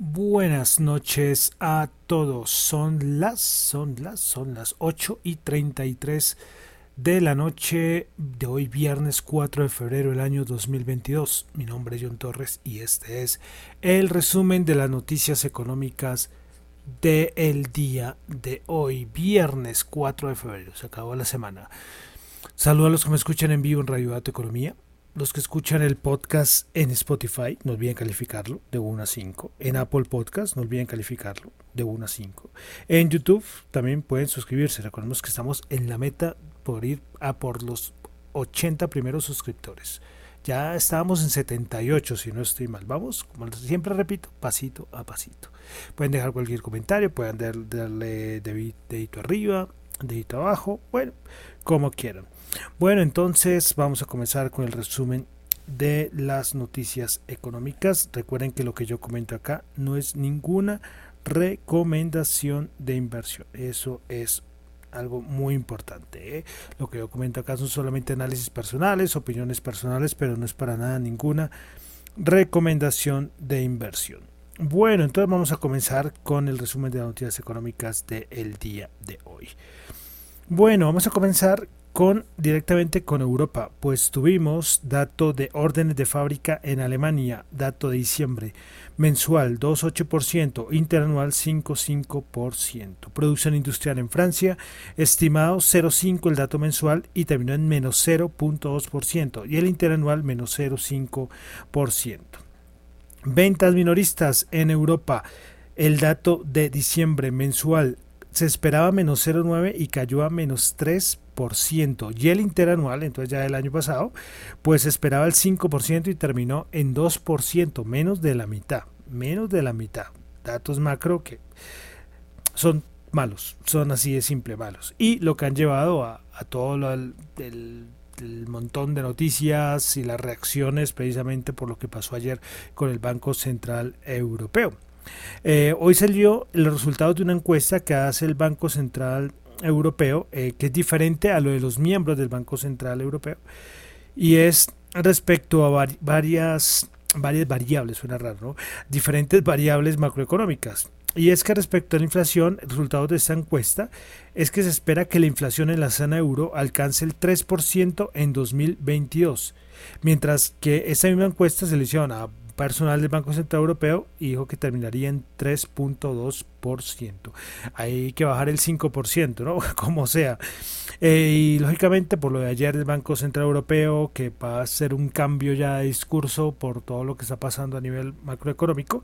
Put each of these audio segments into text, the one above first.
Buenas noches a todos. Son las, son las, son las 8 y 33 de la noche de hoy viernes 4 de febrero del año 2022. Mi nombre es John Torres y este es el resumen de las noticias económicas del día de hoy, viernes 4 de febrero. Se acabó la semana. Saludos a los que me escuchan en vivo en Radio Dato Economía los que escuchan el podcast en Spotify, no olviden calificarlo de 1 a 5. En Apple Podcast, no olviden calificarlo de 1 a 5. En YouTube también pueden suscribirse. Recordemos que estamos en la meta por ir a por los 80 primeros suscriptores. Ya estábamos en 78, si no estoy mal. Vamos, como siempre repito, pasito a pasito. Pueden dejar cualquier comentario, pueden darle dedito arriba, dedito abajo, bueno, como quieran. Bueno, entonces vamos a comenzar con el resumen de las noticias económicas. Recuerden que lo que yo comento acá no es ninguna recomendación de inversión. Eso es algo muy importante. ¿eh? Lo que yo comento acá son solamente análisis personales, opiniones personales, pero no es para nada ninguna recomendación de inversión. Bueno, entonces vamos a comenzar con el resumen de las noticias económicas del día de hoy. Bueno, vamos a comenzar con directamente con Europa, pues tuvimos dato de órdenes de fábrica en Alemania, dato de diciembre, mensual 2,8%, interanual 5,5%. Producción industrial en Francia, estimado 0,5% el dato mensual y terminó en menos 0,2% y el interanual menos 0,5%. Ventas minoristas en Europa, el dato de diciembre mensual se esperaba menos 0,9 y cayó a menos 3%. Y el interanual, entonces ya del año pasado, pues esperaba el 5% y terminó en 2%, menos de la mitad, menos de la mitad. Datos macro que son malos, son así de simple malos. Y lo que han llevado a, todo el, el montón de noticias y las reacciones precisamente por lo que pasó ayer con el Banco Central Europeo. Eh, hoy salió el resultado de una encuesta que hace el Banco Central Europeo, eh, que es diferente a lo de los miembros del Banco Central Europeo, y es respecto a varias, varias variables, suena raro, diferentes variables macroeconómicas. Y es que respecto a la inflación, el resultado de esta encuesta es que se espera que la inflación en la zona euro alcance el 3% en 2022, mientras que esa misma encuesta se le hicieron a personal del Banco Central Europeo y dijo que terminaría en 3.2%. Hay que bajar el 5%, ¿no? Como sea. Eh, y lógicamente, por lo de ayer del Banco Central Europeo, que va a ser un cambio ya de discurso por todo lo que está pasando a nivel macroeconómico,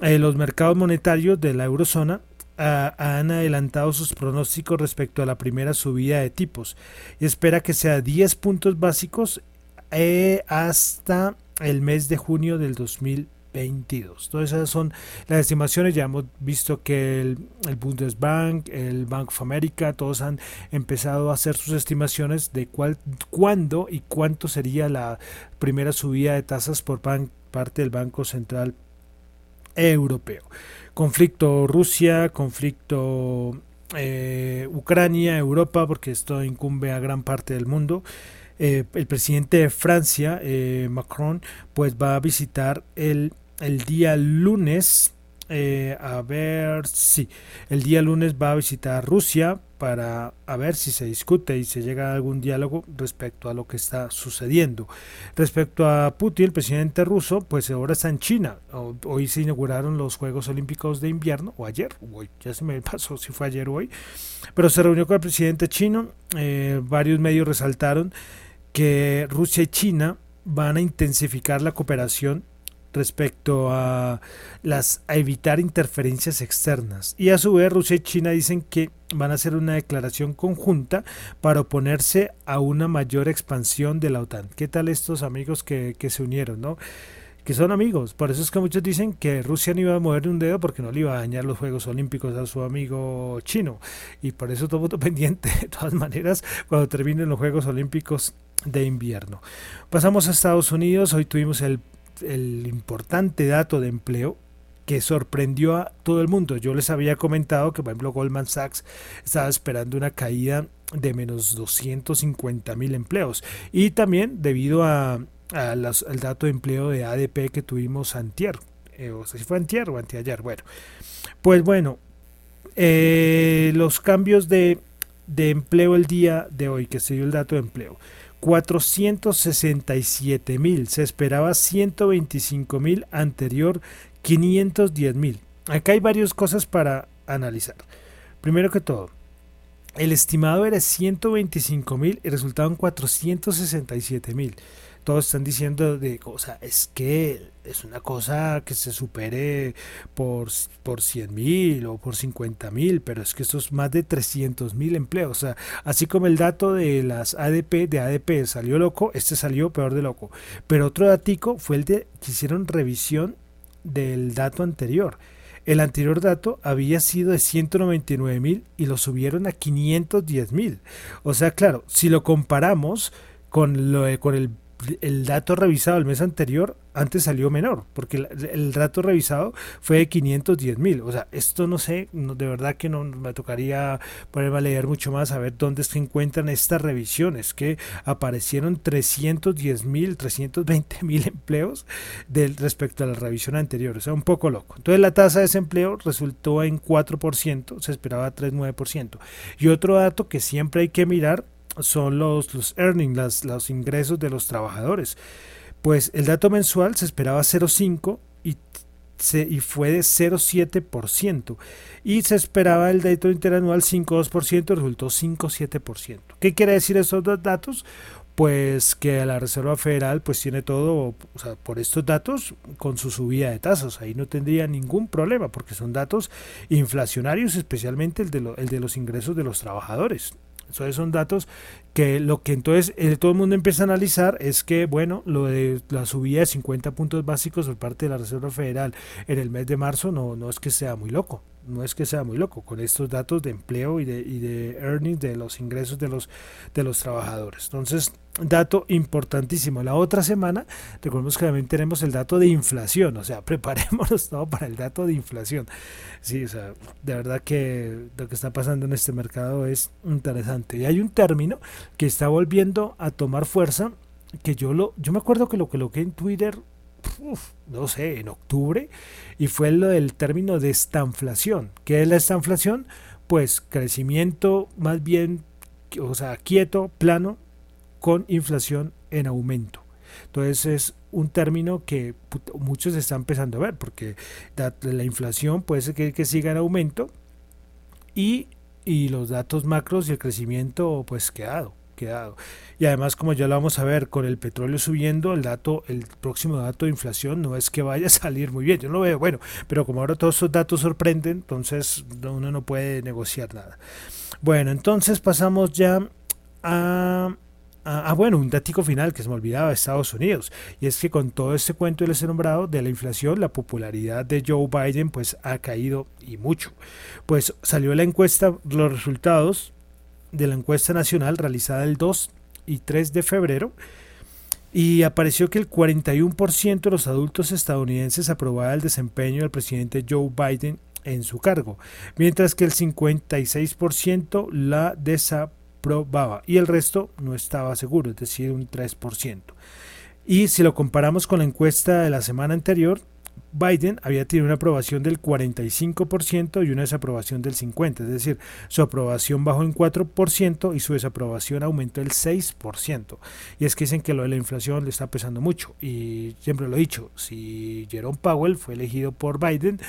eh, los mercados monetarios de la eurozona ah, han adelantado sus pronósticos respecto a la primera subida de tipos y espera que sea 10 puntos básicos eh, hasta el mes de junio del 2022. Todas esas son las estimaciones. Ya hemos visto que el, Bundesbank, el Bank of America, todos han empezado a hacer sus estimaciones de cuál, cuándo y cuánto sería la primera subida de tasas por parte del Banco Central Europeo. Conflicto Rusia, conflicto eh, Ucrania, Europa, porque esto incumbe a gran parte del mundo. Eh, el presidente de Francia, eh, Macron, pues va a visitar el, el día lunes eh, a ver si el día lunes va a visitar Rusia para a ver si se discute y se llega a algún diálogo respecto a lo que está sucediendo. Respecto a Putin, el presidente ruso, pues ahora está en China. Hoy se inauguraron los Juegos Olímpicos de Invierno, o ayer, hoy, ya se me pasó si fue ayer o hoy, pero se reunió con el presidente chino. Eh, varios medios resaltaron que Rusia y China van a intensificar la cooperación respecto a las a evitar interferencias externas y a su vez Rusia y China dicen que van a hacer una declaración conjunta para oponerse a una mayor expansión de la OTAN. ¿Qué tal estos amigos que, que se unieron, no? que son amigos. Por eso es que muchos dicen que Rusia no iba a mover un dedo porque no le iba a dañar los Juegos Olímpicos a su amigo chino. Y por eso todo pendiente, de todas maneras, cuando terminen los Juegos Olímpicos de invierno. Pasamos a Estados Unidos. Hoy tuvimos el el importante dato de empleo que sorprendió a todo el mundo. Yo les había comentado que, por ejemplo, Goldman Sachs estaba esperando una caída de menos 250 mil empleos. Y también debido a, al dato de empleo de ADP que tuvimos antier. Eh, o sea, si fue antier o anteayer. Bueno, pues bueno, eh, los cambios de, de empleo el día de hoy, que se dio el dato de empleo. 467 mil, se esperaba 125 mil, anterior 510 mil. Acá hay varias cosas para analizar. Primero que todo, el estimado era 125 mil y resultaron 467 mil todos están diciendo de cosa, es que es una cosa que se supere por, por 100 mil o por 50 mil, pero es que esto es más de 300 mil empleos. O sea, así como el dato de las ADP, de ADP salió loco, este salió peor de loco. Pero otro datico fue el de que hicieron revisión del dato anterior. El anterior dato había sido de 199 mil y lo subieron a 510 mil. O sea, claro, si lo comparamos con, con el el dato revisado el mes anterior antes salió menor, porque el, dato revisado fue de 510 mil. O sea, esto no sé, de verdad que no me tocaría ponerme a leer mucho más a ver dónde se encuentran estas revisiones, que aparecieron 310 mil, 320 mil empleos del, respecto a la revisión anterior. O sea, un poco loco. Entonces la tasa de desempleo resultó en 4%, se esperaba 3,9%. Y otro dato que siempre hay que mirar son los, los earnings, los ingresos de los trabajadores. Pues el dato mensual se esperaba 0,5 y, y fue de 0,7%. Y se esperaba el dato interanual 5,2%, resultó 5,7%. ¿Qué quiere decir estos dos datos? pues que la Reserva Federal pues tiene todo, por estos datos con su subida de tasas, ahí no tendría ningún problema porque son datos inflacionarios, especialmente el de, el de los ingresos de los trabajadores. Entonces son datos que lo que entonces eh, todo el mundo empieza a analizar es que, bueno, lo de la subida de 50 puntos básicos por parte de la Reserva Federal en el mes de marzo no, no es que sea muy loco no es que sea muy loco con estos datos de empleo y de, y de earnings de los ingresos de los de los trabajadores. Entonces dato importantísimo. La otra semana recordemos que también tenemos el dato de inflación o sea preparémonos todo para el dato de inflación. Sí o sea de verdad que lo que está pasando en este mercado es interesante. Y hay un término que está volviendo a tomar fuerza que yo lo yo me acuerdo que lo coloqué en Twitter no sé, en octubre, y fue lo del término de estanflación. ¿Qué es la estanflación? Pues crecimiento más bien, o sea, quieto, plano, con inflación en aumento. Entonces es un término que muchos están empezando a ver, porque la, inflación puede ser que, siga en aumento y, y los datos macros y el crecimiento pues quedado quedado. Y además, como ya lo vamos a ver, con el petróleo subiendo, el dato, el próximo dato de inflación no es que vaya a salir muy bien. Yo lo veo, bueno, pero como ahora todos esos datos sorprenden, entonces uno no puede negociar nada. Bueno, entonces pasamos ya a Ah, bueno, un datico final que se me olvidaba de Estados Unidos, y es que con todo este cuento les he nombrado de la inflación, la popularidad de Joe Biden pues ha caído y mucho. Pues salió la encuesta, los resultados de la encuesta nacional realizada el 2 y 3 de febrero y apareció que el 41% de los adultos estadounidenses aprobaba el desempeño del presidente Joe Biden en su cargo, mientras que el 56% la desaprobaba y el resto no estaba seguro, es decir, un 3%. Y si lo comparamos con la encuesta de la semana anterior, Biden había tenido una aprobación del 45% y una desaprobación del 50%, es decir, su aprobación bajó en 4% y su desaprobación aumentó el 6%. Y es que dicen que lo de la inflación le está pesando mucho y siempre lo he dicho, si Jerome Powell fue elegido por Biden,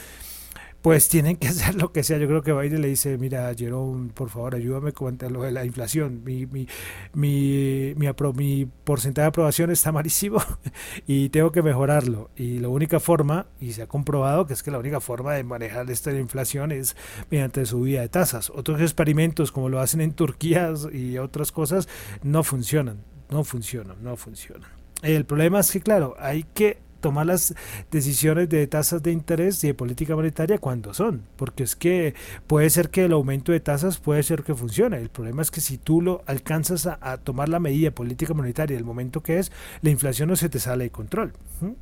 pues tienen que hacer lo que sea. Yo creo que Biden le dice, mira, Jerome, por favor, ayúdame con lo de la inflación. Mi, mi, mi, mi, porcentaje de aprobación está malísimo y tengo que mejorarlo. Y la única forma, y se ha comprobado que es que la única forma de manejar esta inflación es mediante subida de tasas. Otros experimentos, como lo hacen en Turquía y otras cosas, no funcionan, no funcionan, no funcionan. El problema es que, claro, hay que tomar las decisiones de tasas de interés y de política monetaria cuando son, porque es que puede ser que el aumento de tasas puede ser que funcione. El problema es que si tú lo alcanzas a, tomar la medida política monetaria el momento que es, la inflación no se te sale de control.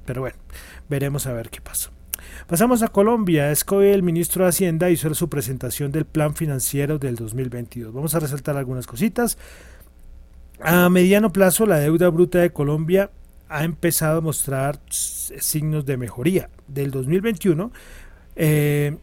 Pero bueno, veremos a ver qué pasa. Pasamos a Colombia. Es que hoy el ministro de Hacienda hizo su presentación del plan financiero del 2022. Vamos a resaltar algunas cositas. A mediano plazo, la deuda bruta de Colombia ha empezado a mostrar signos de mejoría. Del 2021 eh,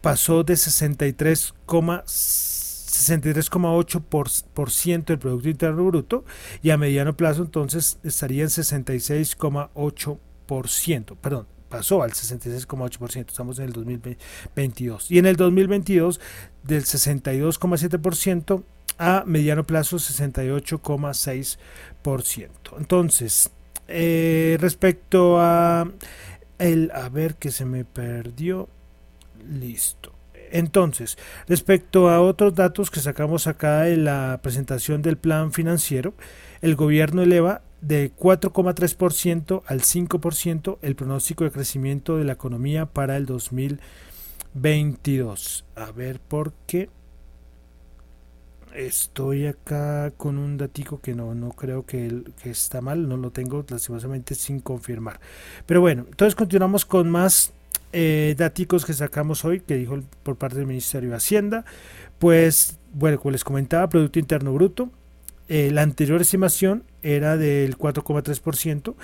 pasó de 63,8% del Producto Interno Bruto y a mediano plazo entonces estaría en 66,8%. Perdón, pasó al 66,8%, estamos en el 2022. Y en el 2022 del 62,7% a mediano plazo 68,6%. Entonces, eh, respecto a el a ver que se me perdió. Listo. Entonces respecto a otros datos que sacamos acá en la presentación del plan financiero el gobierno eleva de 4,3% al 5% el pronóstico de crecimiento de la economía para el 2022 a ver por qué Estoy acá con un datico que no, no creo que, que está mal, no lo tengo lastimosamente sin confirmar. Pero bueno, entonces continuamos con más eh, que sacamos hoy, que dijo por parte del Ministerio de Hacienda. Pues, bueno, como les comentaba, Producto Interno Bruto, eh, la anterior estimación era del 4,3%.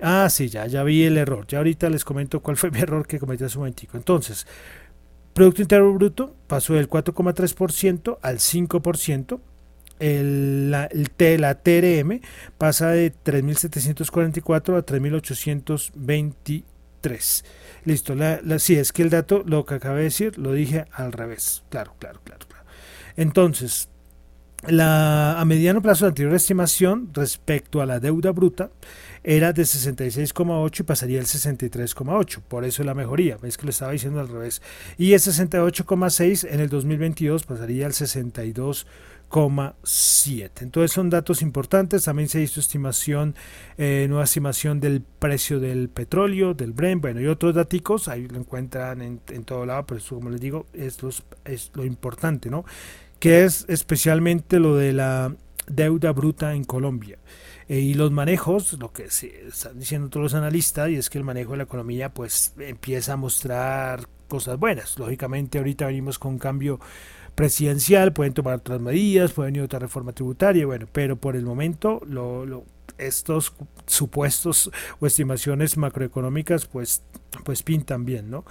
Ah, sí, ya, ya vi el error. Ya ahorita les comento cuál fue mi error que cometí hace un momentico. Entonces, Producto Interno Bruto pasó del 4,3% al 5%. El, la, la TRM pasa de 3.744 a 3.823. Listo, la, la, sí, es que el dato, lo que acabé de decir, lo dije al revés. Claro, claro, claro. claro. Entonces, a mediano plazo, la anterior estimación respecto a la deuda bruta era de 66,8 y pasaría al 63,8. Por eso la mejoría. Ves que lo estaba diciendo al revés. Y el 68,6 en el 2022 pasaría al 62,7. Entonces son datos importantes. También se hizo estimación, eh, nueva estimación del precio del petróleo, del Brent, bueno, y otros datos. Ahí lo encuentran en, en todo lado, pero eso, como les digo, es, los, es lo importante, ¿no? que es especialmente lo de la deuda bruta en Colombia. Eh, y los manejos, lo que se están diciendo todos los analistas, y es que el manejo de la economía pues empieza a mostrar cosas buenas. Lógicamente ahorita venimos con un cambio presidencial, pueden tomar otras medidas, pueden ir otra reforma tributaria, bueno, pero por el momento lo, estos supuestos o estimaciones macroeconómicas pues, pues pintan bien, ¿no?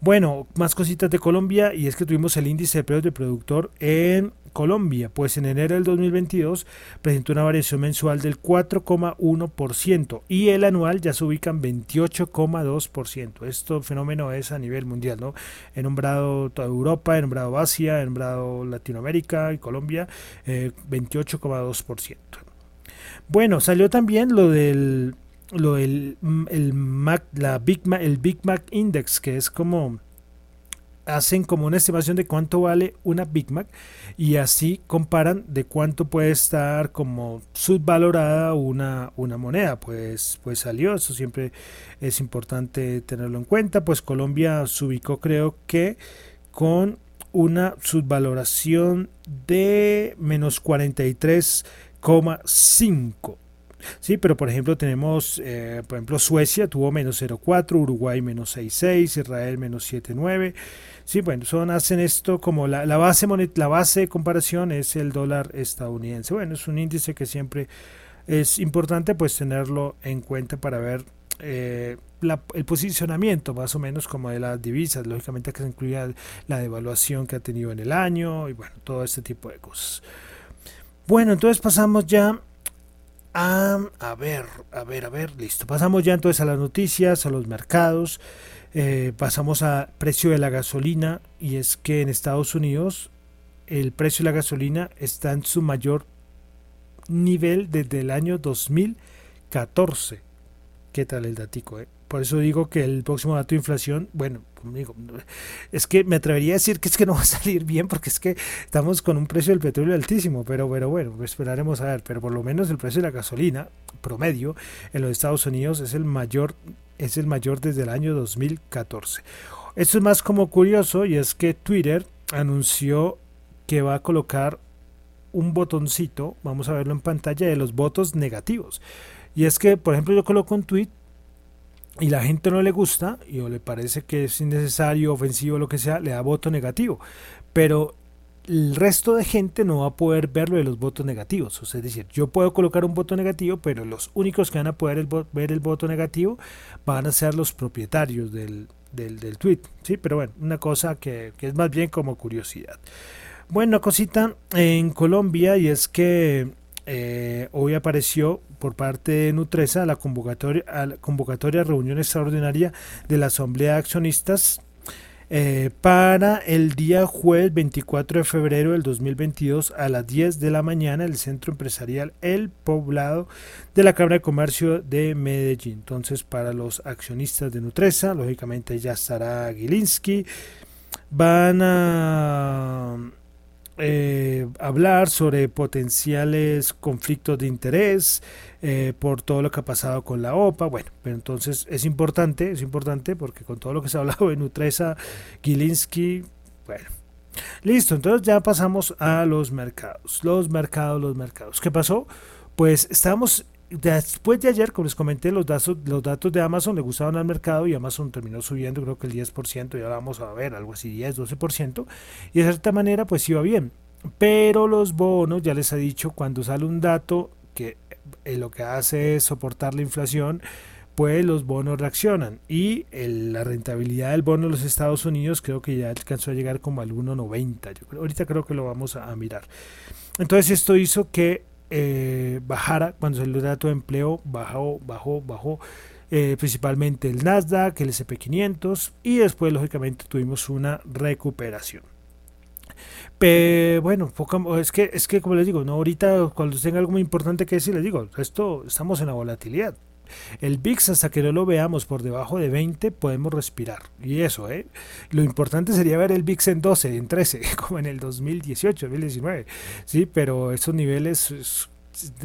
Bueno, más cositas de Colombia y es que tuvimos el índice de precios del productor en Colombia, pues en enero del 2022 presentó una variación mensual del 4,1% y el anual ya se ubica en 28,2%. Este fenómeno es a nivel mundial, ¿no? He nombrado toda Europa, he nombrado Asia, he nombrado Latinoamérica y Colombia, eh, 28,2%. Bueno, salió también lo del lo del el Mac, la Big Mac, el Big Mac Index, que es como hacen como una estimación de cuánto vale una Big Mac y así comparan de cuánto puede estar como subvalorada una, una moneda. Pues, pues salió, eso siempre es importante tenerlo en cuenta. Pues Colombia se ubicó creo que con una subvaloración de menos 43 0,5. Sí, pero por ejemplo tenemos, eh, por ejemplo, Suecia tuvo menos 0,4, Uruguay menos 6,6, Israel menos 7,9. Sí, bueno, son, hacen esto como la, la, base la base de comparación es el dólar estadounidense. Bueno, es un índice que siempre es importante pues tenerlo en cuenta para ver eh, el posicionamiento más o menos como de las divisas, lógicamente que se incluía la devaluación que ha tenido en el año y bueno, todo este tipo de cosas. Bueno, entonces pasamos ya a, ver, a ver, a ver, listo. Pasamos ya entonces a las noticias, a los mercados, eh, pasamos a precio de la gasolina y es que en Estados Unidos el precio de la gasolina está en su mayor nivel desde el año 2014. ¿Qué tal el datico? Eh? Por eso digo que el próximo dato de inflación, bueno, conmigo, es que me atrevería a decir que es que no va a salir bien porque es que estamos con un precio del petróleo altísimo, pero, pero bueno, esperaremos a ver, pero por lo menos el precio de la gasolina promedio en los Estados Unidos es el mayor, es el mayor desde el año 2014. Esto es más como curioso y es que Twitter anunció que va a colocar un botoncito, vamos a verlo en pantalla, de los votos negativos. Y es que, por ejemplo, yo coloco un tweet y la gente no le gusta y o le parece que es innecesario, ofensivo, lo que sea, le da voto negativo. Pero el resto de gente no va a poder ver lo de los votos negativos. O sea, es decir, yo puedo colocar un voto negativo, pero los únicos que van a poder ver el voto negativo van a ser los propietarios del, del, tweet. ¿sí? Pero bueno, una cosa que, que, es más bien como curiosidad. Bueno, cosita en Colombia y es que eh, hoy apareció por parte de Nutresa la convocatoria a la convocatoria a reunión extraordinaria de la Asamblea de Accionistas eh, para el día jueves 24 de febrero del 2022 a las 10 de la mañana el centro empresarial El Poblado de la Cámara de Comercio de Medellín. Entonces, para los accionistas de Nutresa, lógicamente ya estará Gilinski. Van a eh, hablar sobre potenciales conflictos de interés eh, por todo lo que ha pasado con la OPA. Bueno, pero entonces es importante, es importante porque con todo lo que se ha hablado de Nutresa, Gilinski, bueno. Listo, entonces ya pasamos a los mercados. Los mercados, los mercados. ¿Qué pasó? Pues estábamos después de ayer, como les comenté, los datos, los datos de Amazon le gustaban al mercado y Amazon terminó subiendo, creo que el 10%, ya vamos a ver, algo así, 10, 12%, y de cierta manera pues iba bien. Pero los bonos, ya les he dicho, cuando sale un dato que eh, lo que hace es soportar la inflación, pues los bonos reaccionan. Y la rentabilidad del bono de los Estados Unidos creo que ya alcanzó a llegar como al 1,90. Yo ahorita creo que lo vamos a mirar. Entonces esto hizo que eh, bajara cuando salió el dato de empleo, bajó, bajó, bajó. Eh, principalmente el Nasdaq, el SP500 y después lógicamente tuvimos una recuperación. Pero bueno, es que es que como les digo, no ahorita cuando tenga algo muy importante que decir les digo, esto estamos en la volatilidad. El VIX hasta que no lo veamos por debajo de 20 podemos respirar. Y eso, ¿eh? Lo importante sería ver el VIX en 12, en 13, como en el 2018, 2019. Sí, pero esos niveles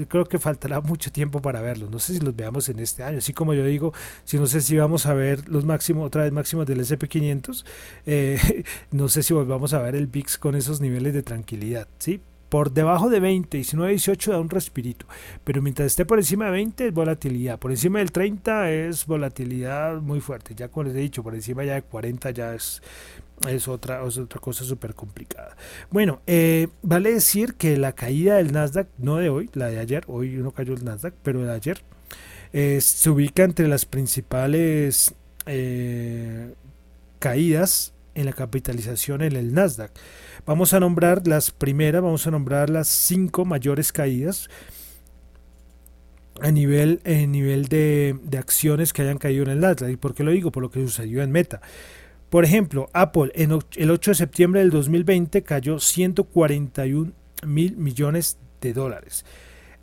creo que faltará mucho tiempo para verlos. No sé si los veamos en este año. Así como yo digo, si no sé si vamos a ver los máximos, otra vez máximos del SP500, eh, no sé si volvamos a ver el VIX con esos niveles de tranquilidad. ¿sí? Por debajo de 20, 19, 18 da un respirito. Pero mientras esté por encima de 20 es volatilidad. Por encima del 30 es volatilidad muy fuerte. Ya como les he dicho, por encima ya de 40 ya es, es, otra, otra cosa súper complicada. Bueno, eh, vale decir que la caída del Nasdaq, no de hoy, la de ayer, hoy no cayó el Nasdaq, pero de ayer, eh, se ubica entre las principales eh, caídas en la capitalización en el Nasdaq. Vamos a nombrar las primeras, vamos a nombrar las cinco mayores caídas a nivel, en nivel de, acciones que hayan caído en el Nasdaq. ¿Y por qué lo digo? Por lo que sucedió en Meta. Por ejemplo, Apple en el 8 de septiembre del 2020 cayó 141 mil millones de dólares.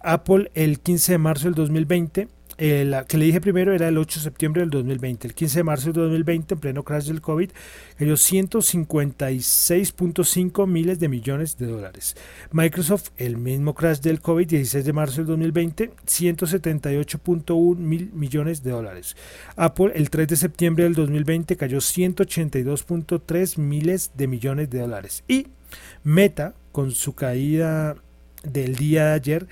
Apple el 15 de marzo del 2020 eh, la que le dije primero era el 8 de septiembre del 2020. El 15 de marzo del 2020, en pleno crash del COVID, cayó 156.5 miles de millones de dólares. Microsoft, el mismo crash del COVID, 16 de marzo del 2020, 178.1 mil millones de dólares. Apple, el 3 de septiembre del 2020, cayó 182.3 miles de millones de dólares. Y Meta, con su caída del día de ayer,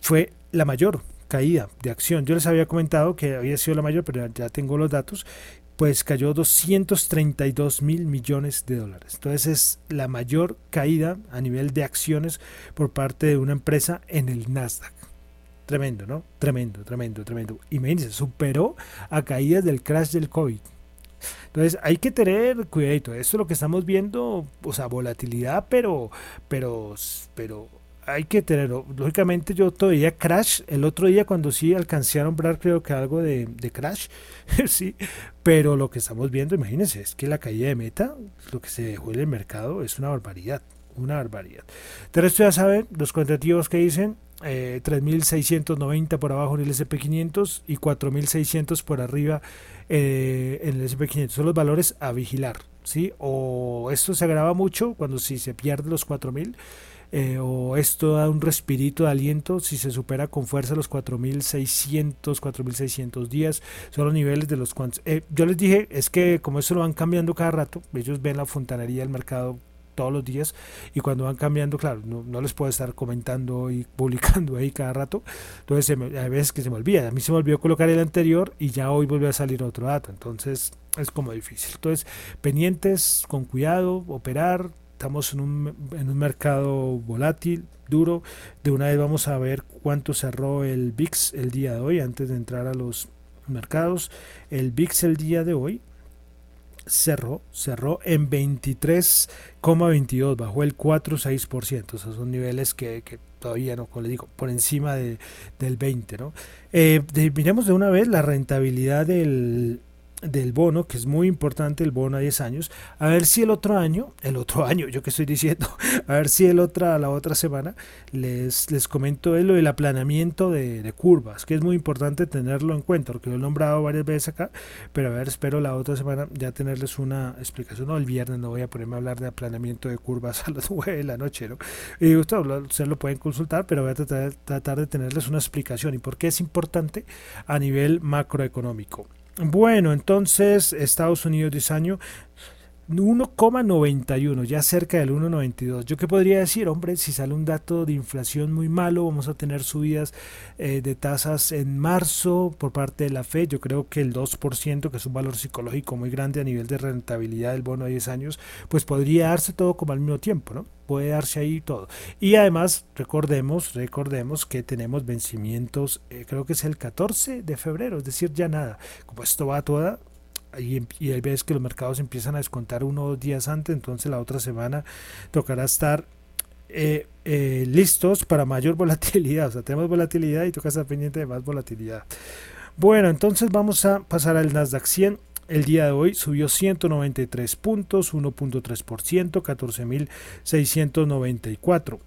fue la mayor, caída de acción. Yo les había comentado que había sido la mayor, pero ya tengo los datos. Pues cayó 232 mil millones de dólares. Entonces es la mayor caída a nivel de acciones por parte de una empresa en el Nasdaq. tremendo, ¿no? Tremendo, tremendo, tremendo. Imagínense, superó a caídas del crash del COVID. Entonces hay que tener cuidado. Esto es lo que estamos viendo, o sea, volatilidad, pero, pero, pero hay que tener, lógicamente yo todavía crash, el otro día cuando sí alcancé a nombrar creo que algo de, de crash, sí, pero lo que estamos viendo, imagínense, es que la caída de meta, lo que se dejó en el mercado es una barbaridad, una barbaridad. De resto ya saben, los cuantitativos que dicen, eh, 3.690 por abajo en el SP500 y 4.600 por arriba eh, en el SP500. Son los valores a vigilar, ¿sí? O esto se agrava mucho cuando si se pierde los 4.000 eh, o esto da un respirito de aliento si se supera con fuerza los 4.600, 4.600 días, son los niveles de los cuantos. Eh, yo les dije, es que como eso lo van cambiando cada rato, ellos ven la fontanería del mercado todos los días y cuando van cambiando, claro, no, les puedo estar comentando y publicando ahí cada rato, entonces hay veces que se me olvida, a mí se me olvidó colocar el anterior y ya hoy volvió a salir otro dato, entonces es como difícil. Entonces, pendientes, con cuidado, operar, estamos en un, en un mercado volátil, duro. De una vez vamos a ver cuánto cerró el VIX el día de hoy antes de entrar a los mercados. El VIX el día de hoy cerró, cerró en 23,22, bajó el 4,6%. Esos son niveles que, que, todavía no, como le digo, por encima de, del 20. ¿no? Eh, miremos de una vez la rentabilidad del, del bono, que es muy importante el bono a 10 años, a ver si el otro año, el otro año, yo que estoy diciendo, a ver si el otra, la otra semana les, les comento lo del aplanamiento de, curvas, que es muy importante tenerlo en cuenta, porque lo he nombrado varias veces acá, pero a ver, espero la otra semana ya tenerles una explicación, no, el viernes no voy a ponerme a hablar de aplanamiento de curvas a las 9 de la noche, ¿no? Y ustedes lo pueden consultar, pero voy a tratar, tratar de tenerles una explicación y por qué es importante a nivel macroeconómico. Bueno, entonces Estados Unidos 10 años 1,91, ya cerca del 1,92. Yo qué podría decir, hombre, si sale un dato de inflación muy malo, vamos a tener subidas eh, de tasas en marzo por parte de la Fed. Yo creo que el 2%, que es un valor psicológico muy grande a nivel de rentabilidad del bono a 10 años, pues podría darse todo como al mismo tiempo, ¿no? Puede darse ahí todo. Y además, recordemos, recordemos que tenemos vencimientos, eh, creo que es el 14 de febrero, es decir, ya nada. Como esto va toda, y, y hay veces que los mercados empiezan a descontar uno o dos días antes, entonces la otra semana tocará estar eh, eh, listos para mayor volatilidad. O sea, tenemos volatilidad y toca estar pendiente de más volatilidad. Bueno, entonces vamos a pasar al Nasdaq 100. El día de hoy subió 193 puntos, 1.3%, 14.694.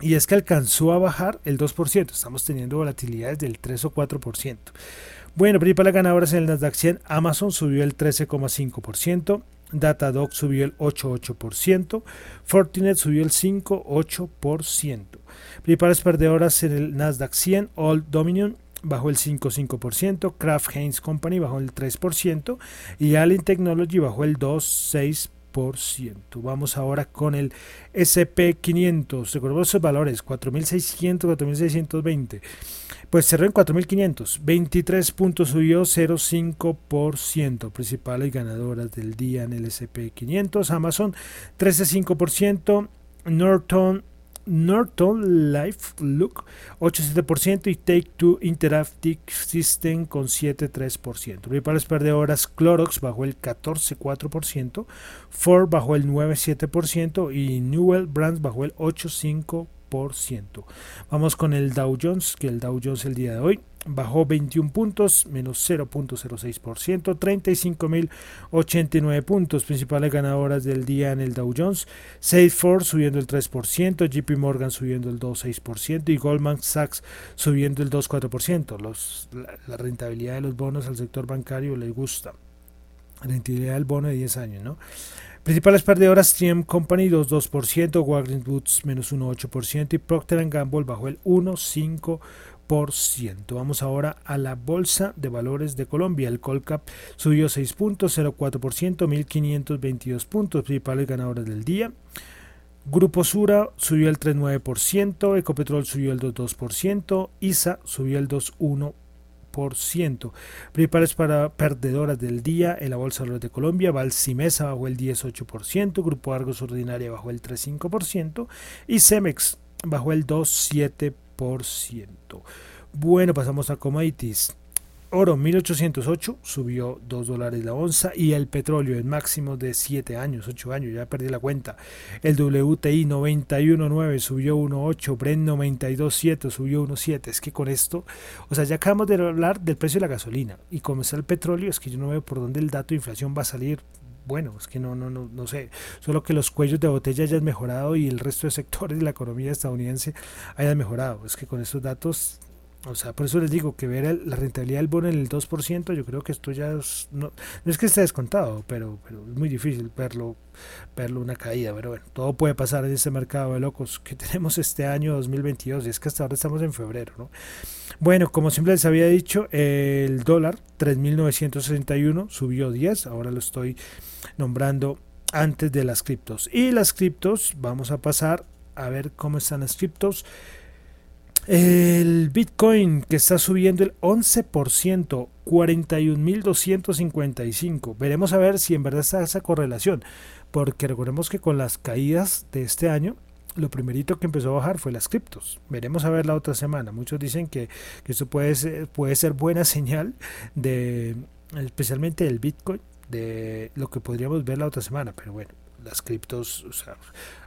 Y es que alcanzó a bajar el 2%. Estamos teniendo volatilidades del 3 o 4%. Bueno, principales ganadoras en el Nasdaq 100, Amazon subió el 13,5%, Datadog subió el 8,8%, Fortinet subió el 5,8%. Principales perdedoras en el Nasdaq 100, Old Dominion bajó el 5,5%, Kraft Heinz Company bajó el 3% y Allen Technology bajó el 2,6%. Vamos ahora con el SP500. Recordemos esos valores, 4.600, 4.620. Pues cerró en 4.500, 23 puntos subió 0,5%. Principales ganadoras del día en el SP500, Amazon 13,5%, Norton Norton Life Look 8,7% y Take Two Interactive System con 7,3%. Principales perdedoras Clorox bajó el 14,4%, Ford bajó el 9,7% y Newell Brands bajó el 8,5%. Vamos con el Dow Jones, que el Dow Jones el día de hoy bajó 21 puntos, menos 0.06%, 35.089 puntos. Principales ganadoras del día en el Dow Jones, Salesforce subiendo el 3%, JP Morgan subiendo el 2.6% y Goldman Sachs subiendo el 2.4%. Los, la, la, rentabilidad de los bonos al sector bancario le gusta. Rentabilidad del bono de 10 años, ¿no? Principales perdedoras TM Company 2,2%, Wagner Woods menos 1,8% y Procter Gamble bajó el 1,5%. Vamos ahora a la Bolsa de Valores de Colombia. El Colcap subió 6.04%, 1.522 puntos, principales ganadores del día. Grupo Sura subió el 3,9%, Ecopetrol subió el 2,2%, ISA subió el 2,1%. Principales para perdedoras del día en la Bolsa de Colombia, Valsimesa bajó el 18%, Grupo Argos Ordinaria bajó el 3,5% y Cemex bajó el 2,7%. Bueno, pasamos a commodities. Oro 1808 subió 2 dólares la onza y el petróleo en máximo de 7 años, 8 años, ya perdí la cuenta. El WTI 91.9 subió 1.8, Brent 92.7 subió 1.7. Es que con esto, o sea, ya acabamos de hablar del precio de la gasolina y como está el petróleo, es que yo no veo por dónde el dato de inflación va a salir bueno, es que no, no, no, no sé, solo que los cuellos de botella hayan mejorado y el resto de sectores de la economía estadounidense hayan mejorado. Es que con estos datos o sea, por eso les digo que ver la rentabilidad del bono en el 2%, yo creo que esto ya no, es que esté descontado, pero, pero es muy difícil verlo, verlo una caída. Pero bueno, todo puede pasar en este mercado de locos que tenemos este año 2022, y es que hasta ahora estamos en febrero. ¿no? Bueno, como siempre les había dicho, el dólar 3.961 subió 10, ahora lo estoy nombrando antes de las criptos. Y las criptos, vamos a pasar a ver cómo están las criptos. El Bitcoin que está subiendo el 11%, 41.255. Veremos a ver si en verdad está esa correlación, porque recordemos que con las caídas de este año, lo primerito que empezó a bajar fue las criptos. Veremos a ver la otra semana. Muchos dicen que, que esto puede ser, puede ser buena señal de especialmente del Bitcoin, de lo que podríamos ver la otra semana, pero bueno, las criptos, o sea,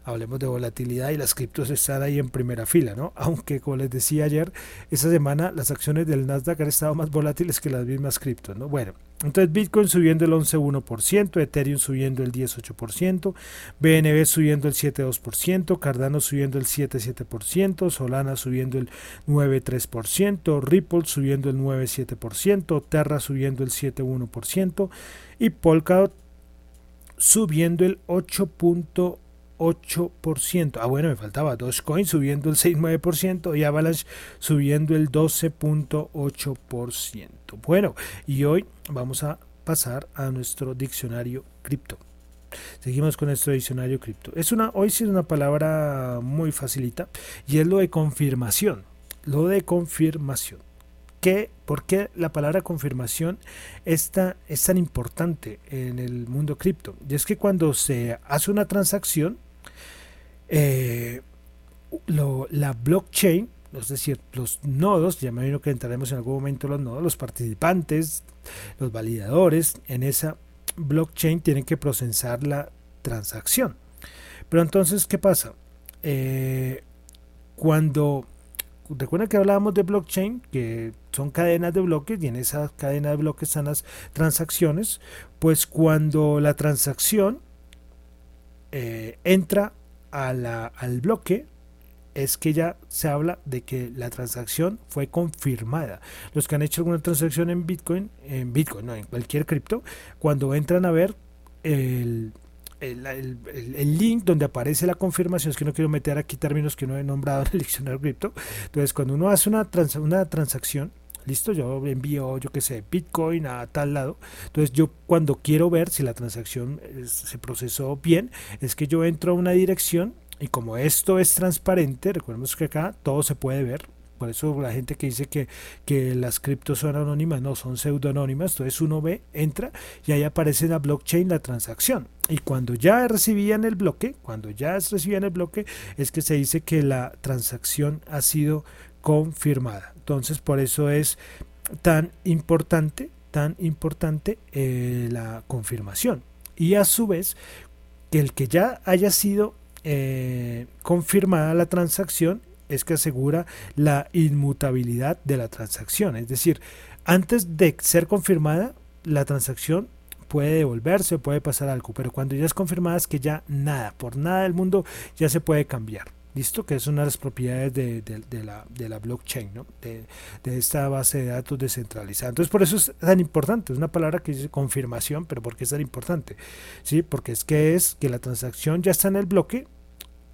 hablemos de volatilidad y las criptos están ahí en primera fila, ¿no? Aunque como les decía ayer, esta semana las acciones del Nasdaq han estado más volátiles que las mismas criptos, ¿no? Bueno, entonces Bitcoin subiendo el 11.1%, Ethereum subiendo el 18%, BNB subiendo el 7.2%, Cardano subiendo el 7.7%, Solana subiendo el 9.3%, Ripple subiendo el 9.7%, Terra subiendo el 7.1% y Polkadot subiendo el 8.8%. Ah, bueno, me faltaba Dogecoin subiendo el 6.9% y Avalanche subiendo el 12.8%. Bueno, y hoy vamos a pasar a nuestro diccionario cripto. Seguimos con nuestro diccionario cripto. Es una, hoy sí es una palabra muy facilita y es lo de confirmación. Lo de confirmación. ¿Por qué la palabra confirmación es tan, es tan importante en el mundo cripto? Y es que cuando se hace una transacción, eh, la blockchain, es decir, los nodos, ya me imagino que entraremos en algún momento los nodos, los participantes, los validadores en esa blockchain tienen que procesar la transacción. Pero entonces, ¿qué pasa? Eh, cuando recuerden que hablábamos de blockchain, que son cadenas de bloques y en esa cadena de bloques están las transacciones, pues cuando la transacción eh, entra a la, al bloque, es que ya se habla de que la transacción fue confirmada. Los que han hecho alguna transacción en Bitcoin, en Bitcoin, no, en cualquier cripto, cuando entran a ver el, el, link donde aparece la confirmación, es que no quiero meter aquí términos que no he nombrado en el diccionario cripto. Entonces, cuando uno hace una, una transacción, listo, yo envío, yo qué sé, Bitcoin a tal lado. Entonces, yo cuando quiero ver si la transacción se procesó bien, es que yo entro a una dirección y como esto es transparente, recordemos que acá todo se puede ver, por eso la gente que dice que, que las criptos son anónimas, no, son pseudoanónimas. Entonces uno ve, entra y ahí aparece en la blockchain la transacción. Y cuando ya recibían el bloque, cuando ya recibían el bloque, es que se dice que la transacción ha sido confirmada. Entonces por eso es tan importante, tan importante eh, la confirmación. Y a su vez, que el que ya haya sido eh, confirmada la transacción es que asegura la inmutabilidad de la transacción. Es decir, antes de ser confirmada, la transacción puede devolverse, puede pasar algo, pero cuando ya es confirmada es que ya nada, por nada del mundo ya se puede cambiar. ¿Listo? Que es una de las propiedades de, la, de la, blockchain, ¿no? de, esta base de datos descentralizada. Entonces, por eso es tan importante. Es una palabra que dice confirmación, pero ¿por qué es tan importante? ¿Sí? Porque es que es que la transacción ya está en el bloque,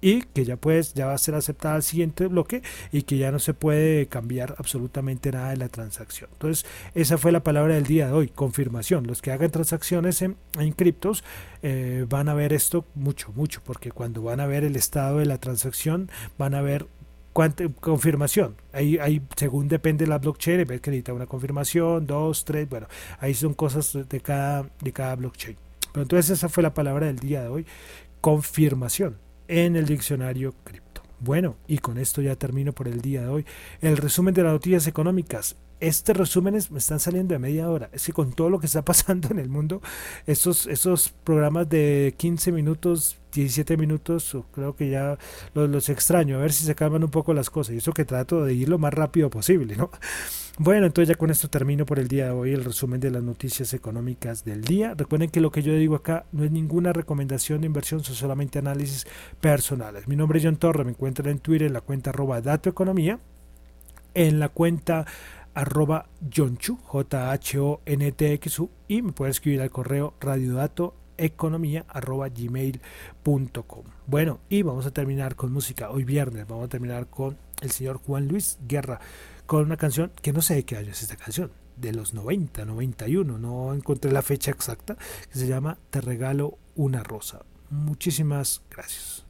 y que ya pues ya va a ser aceptada al siguiente bloque y que ya no se puede cambiar absolutamente nada de la transacción. Entonces, esa fue la palabra del día de hoy, confirmación. Los que hagan transacciones en, criptos eh, van a ver esto mucho, mucho, porque cuando van a ver el estado de la transacción, van a ver cuánta confirmación. Ahí, ahí, según depende de la blockchain, ver que necesita una confirmación, dos, tres, bueno, ahí son cosas de cada, de cada blockchain. Pero entonces esa fue la palabra del día de hoy, confirmación en el diccionario cripto. Bueno, y con esto ya termino por el día de hoy. El resumen de las noticias económicas. Este resumen me están saliendo de media hora. Es que con todo lo que está pasando en el mundo, estos, estos programas de 15 minutos, 17 minutos, creo que ya los, los extraño. A ver si se calman un poco las cosas. Y eso que trato de ir lo más rápido posible, ¿no? Bueno, entonces ya con esto termino por el día de hoy el resumen de las noticias económicas del día. Recuerden que lo que yo digo acá no es ninguna recomendación de inversión, son solamente análisis personales. Mi nombre es John Torre, me encuentran en Twitter en la cuenta arroba datoeconomía, en la cuenta arroba Chu, J-H-O-N-T-X-U, y me pueden escribir al correo radiodatoeconomía arroba gmail.com. Bueno, y vamos a terminar con música. Hoy viernes vamos a terminar con el señor Juan Luis Guerra con una canción que no sé de qué año es esta canción, de los 90, 91, no encontré la fecha exacta, que se llama Te regalo una rosa. Muchísimas gracias.